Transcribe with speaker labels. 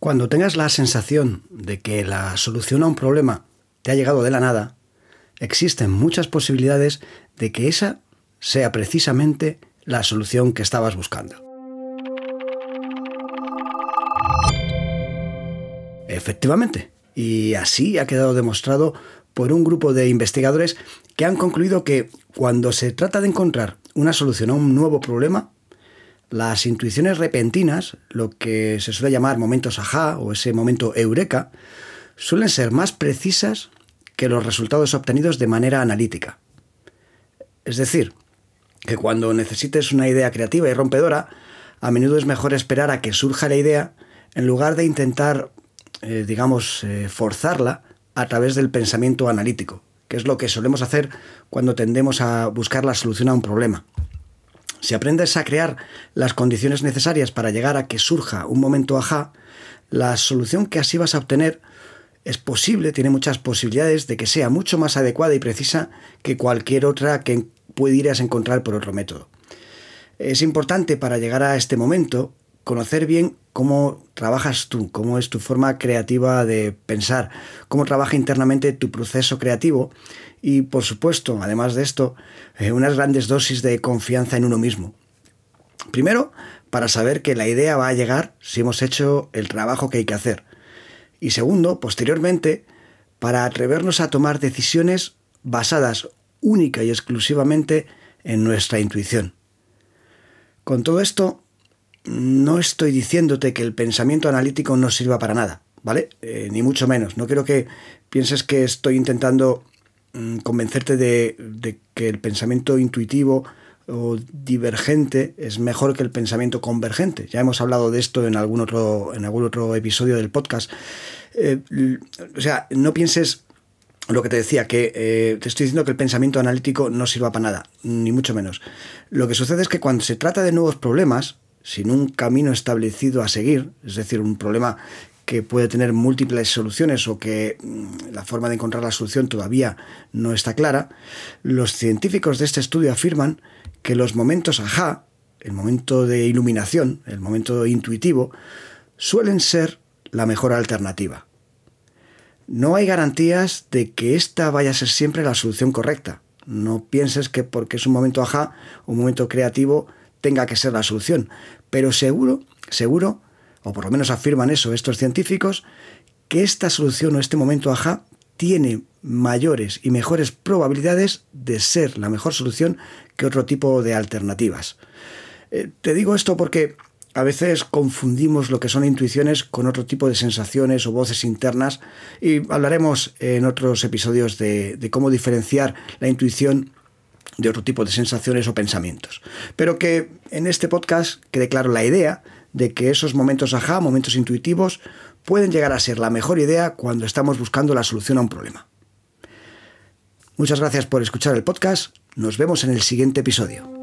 Speaker 1: Cuando tengas la sensación de que la solución a un problema te ha llegado de la nada, existen muchas posibilidades de que esa sea precisamente la solución que estabas buscando. Efectivamente, y así ha quedado demostrado por un grupo de investigadores que han concluido que cuando se trata de encontrar una solución a un nuevo problema, las intuiciones repentinas, lo que se suele llamar momentos ajá o ese momento eureka, suelen ser más precisas que los resultados obtenidos de manera analítica. Es decir, que cuando necesites una idea creativa y rompedora, a menudo es mejor esperar a que surja la idea en lugar de intentar, eh, digamos, eh, forzarla a través del pensamiento analítico, que es lo que solemos hacer cuando tendemos a buscar la solución a un problema. Si aprendes a crear las condiciones necesarias para llegar a que surja un momento ajá, la solución que así vas a obtener es posible, tiene muchas posibilidades de que sea mucho más adecuada y precisa que cualquier otra que pudieras encontrar por otro método. Es importante para llegar a este momento conocer bien cómo trabajas tú, cómo es tu forma creativa de pensar, cómo trabaja internamente tu proceso creativo y, por supuesto, además de esto, eh, unas grandes dosis de confianza en uno mismo. Primero, para saber que la idea va a llegar si hemos hecho el trabajo que hay que hacer. Y segundo, posteriormente, para atrevernos a tomar decisiones basadas única y exclusivamente en nuestra intuición. Con todo esto, no estoy diciéndote que el pensamiento analítico no sirva para nada, ¿vale? Eh, ni mucho menos. No quiero que pienses que estoy intentando mm, convencerte de, que el pensamiento intuitivo o divergente es mejor que el pensamiento convergente. Ya hemos hablado de esto en algún otro, en algún otro episodio del podcast. Eh, o sea, no pienses lo que te decía, que eh, te estoy diciendo que el pensamiento analítico no sirva para nada, ni mucho menos. Lo que sucede es que cuando se trata de nuevos problemas, sin un camino establecido a seguir, es decir, un problema que puede tener múltiples soluciones o que mm, la forma de encontrar la solución todavía no está clara, los científicos de este estudio afirman que los momentos ajá, el momento de iluminación, el momento intuitivo, suelen ser la mejor alternativa. No hay garantías de que esta vaya a ser siempre la solución correcta. No pienses que porque es un momento ajá, un momento creativo, tenga que ser la solución. Pero seguro, seguro, o por lo menos afirman eso estos científicos, que esta solución o este momento ajá tiene mayores y mejores probabilidades de ser la mejor solución que otro tipo de alternativas. Eh, te digo esto porque a veces confundimos lo que son intuiciones con otro tipo de sensaciones o voces internas y hablaremos en otros episodios de, de cómo diferenciar la intuición de otro tipo de sensaciones o pensamientos. Pero que en este podcast quede claro la idea de que esos momentos ajá, momentos intuitivos, pueden llegar a ser la mejor idea cuando estamos buscando la solución a un problema. Muchas gracias por escuchar el podcast. Nos vemos en el siguiente episodio.